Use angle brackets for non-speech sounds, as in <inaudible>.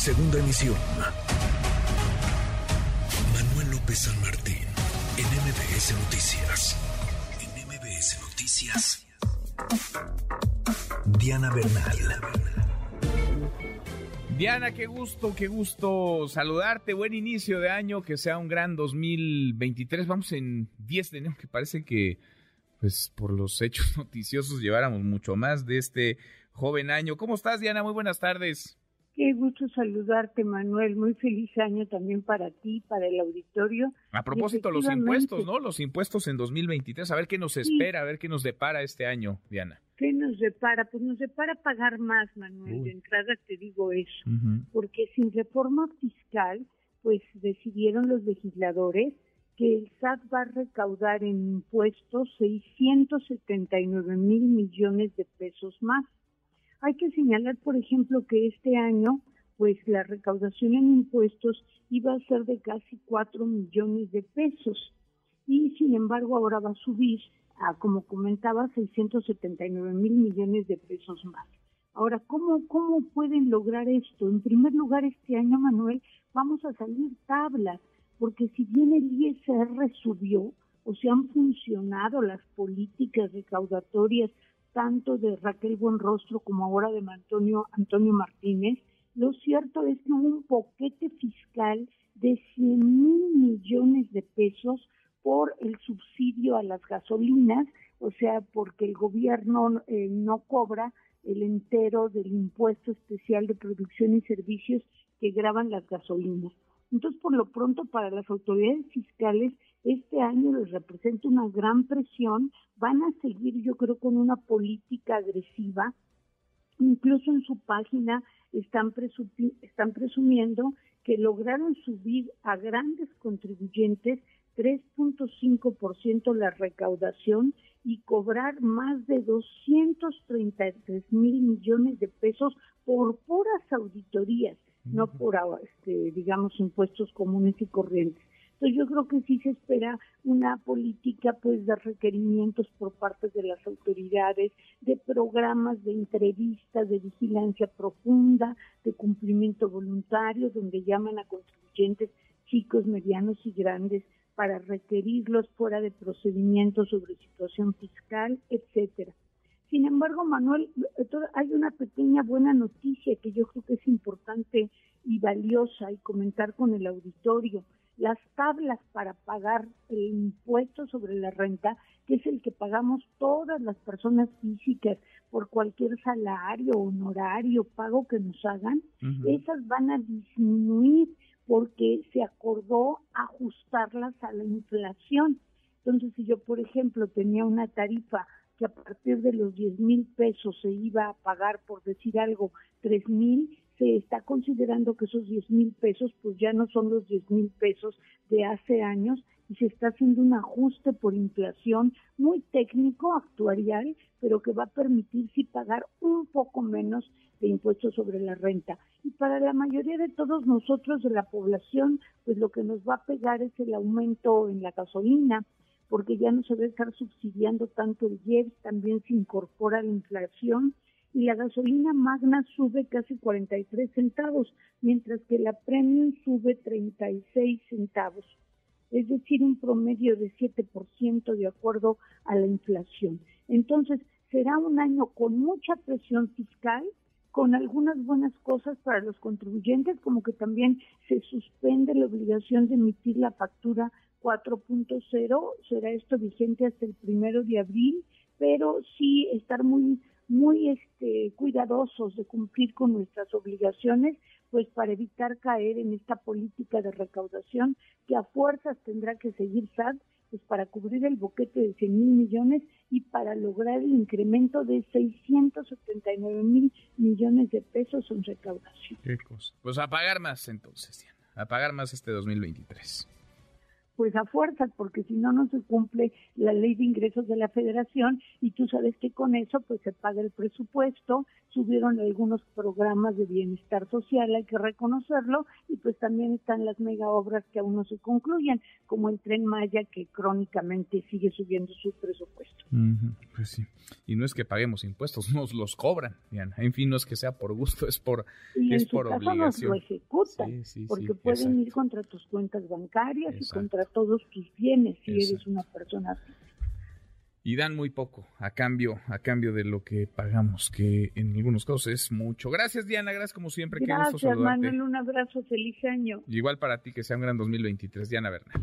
Segunda emisión. Manuel López San Martín, en MBS Noticias. En MBS Noticias. Diana Bernal. Diana, qué gusto, qué gusto saludarte. Buen inicio de año, que sea un gran 2023. Vamos en 10 de enero, que parece que, pues, por los hechos <laughs> noticiosos lleváramos mucho más de este joven año. ¿Cómo estás, Diana? Muy buenas tardes. Qué gusto saludarte, Manuel. Muy feliz año también para ti, para el auditorio. A propósito, los impuestos, ¿no? Los impuestos en 2023. A ver qué nos espera, a ver qué nos depara este año, Diana. ¿Qué nos depara? Pues nos depara pagar más, Manuel. De entrada te digo eso. Porque sin reforma fiscal, pues decidieron los legisladores que el SAT va a recaudar en impuestos 679 mil millones de pesos más. Hay que señalar, por ejemplo, que este año, pues la recaudación en impuestos iba a ser de casi 4 millones de pesos y sin embargo ahora va a subir a, como comentaba, 679 mil millones de pesos más. Ahora, ¿cómo, ¿cómo pueden lograr esto? En primer lugar, este año, Manuel, vamos a salir tablas, porque si bien el ISR subió, o se han funcionado las políticas recaudatorias tanto de Raquel Buenrostro como ahora de Antonio, Antonio Martínez, lo cierto es que hubo un boquete fiscal de 100 mil millones de pesos por el subsidio a las gasolinas, o sea, porque el gobierno eh, no cobra el entero del impuesto especial de producción y servicios que graban las gasolinas. Entonces, por lo pronto, para las autoridades fiscales, este año les representa una gran presión. Van a seguir, yo creo, con una política agresiva. Incluso en su página están, están presumiendo que lograron subir a grandes contribuyentes 3.5% la recaudación y cobrar más de 233 mil millones de pesos por puras auditorías no por, este, digamos, impuestos comunes y corrientes. Entonces yo creo que sí se espera una política pues de requerimientos por parte de las autoridades, de programas de entrevistas, de vigilancia profunda, de cumplimiento voluntario, donde llaman a contribuyentes chicos, medianos y grandes para requerirlos fuera de procedimientos sobre situación fiscal, etcétera. Sin embargo, Manuel, eh, hay una pequeña buena noticia que yo creo que es importante y valiosa y comentar con el auditorio. Las tablas para pagar el impuesto sobre la renta, que es el que pagamos todas las personas físicas por cualquier salario, honorario, pago que nos hagan, esas van a disminuir porque se acordó ajustarlas a la inflación. Entonces, si yo, por ejemplo, tenía una tarifa que a partir de los 10 mil pesos se iba a pagar, por decir algo, 3 mil, se está considerando que esos 10 mil pesos pues ya no son los 10 mil pesos de hace años y se está haciendo un ajuste por inflación muy técnico, actuarial, pero que va a permitir sí pagar un poco menos de impuestos sobre la renta. Y para la mayoría de todos nosotros de la población, pues lo que nos va a pegar es el aumento en la gasolina, porque ya no se debe estar subsidiando tanto el IEPS, también se incorpora la inflación y la gasolina magna sube casi 43 centavos, mientras que la premium sube 36 centavos, es decir, un promedio de 7% de acuerdo a la inflación. Entonces, será un año con mucha presión fiscal, con algunas buenas cosas para los contribuyentes, como que también se suspende la obligación de emitir la factura 4.0, será esto vigente hasta el primero de abril, pero sí estar muy muy este, cuidadosos de cumplir con nuestras obligaciones, pues para evitar caer en esta política de recaudación que a fuerzas tendrá que seguir SAT, pues para cubrir el boquete de 100 mil millones y para lograr el incremento de 679 mil millones de pesos en recaudación. Qué. Pues a pagar más entonces, a pagar más este 2023. Pues a fuerzas, porque si no, no se cumple la ley de ingresos de la federación y tú sabes que con eso pues se paga el presupuesto, subieron algunos programas de bienestar social, hay que reconocerlo, y pues también están las mega obras que aún no se concluyen, como el tren Maya que crónicamente sigue subiendo su presupuesto. Pues sí, y no es que paguemos impuestos, <laughs> nos los cobran, Diana. en fin, no es que sea por gusto, es por, y es en su por caso obligación. Nos lo ejecutan, porque pueden ir contra tus cuentas bancarias y contra todos tus bienes si eres una persona y dan muy poco a cambio a cambio de lo que pagamos que en algunos casos es mucho. Gracias Diana gracias como siempre gracias Manuel un abrazo feliz año. Igual para ti que sea un gran 2023 Diana Bernal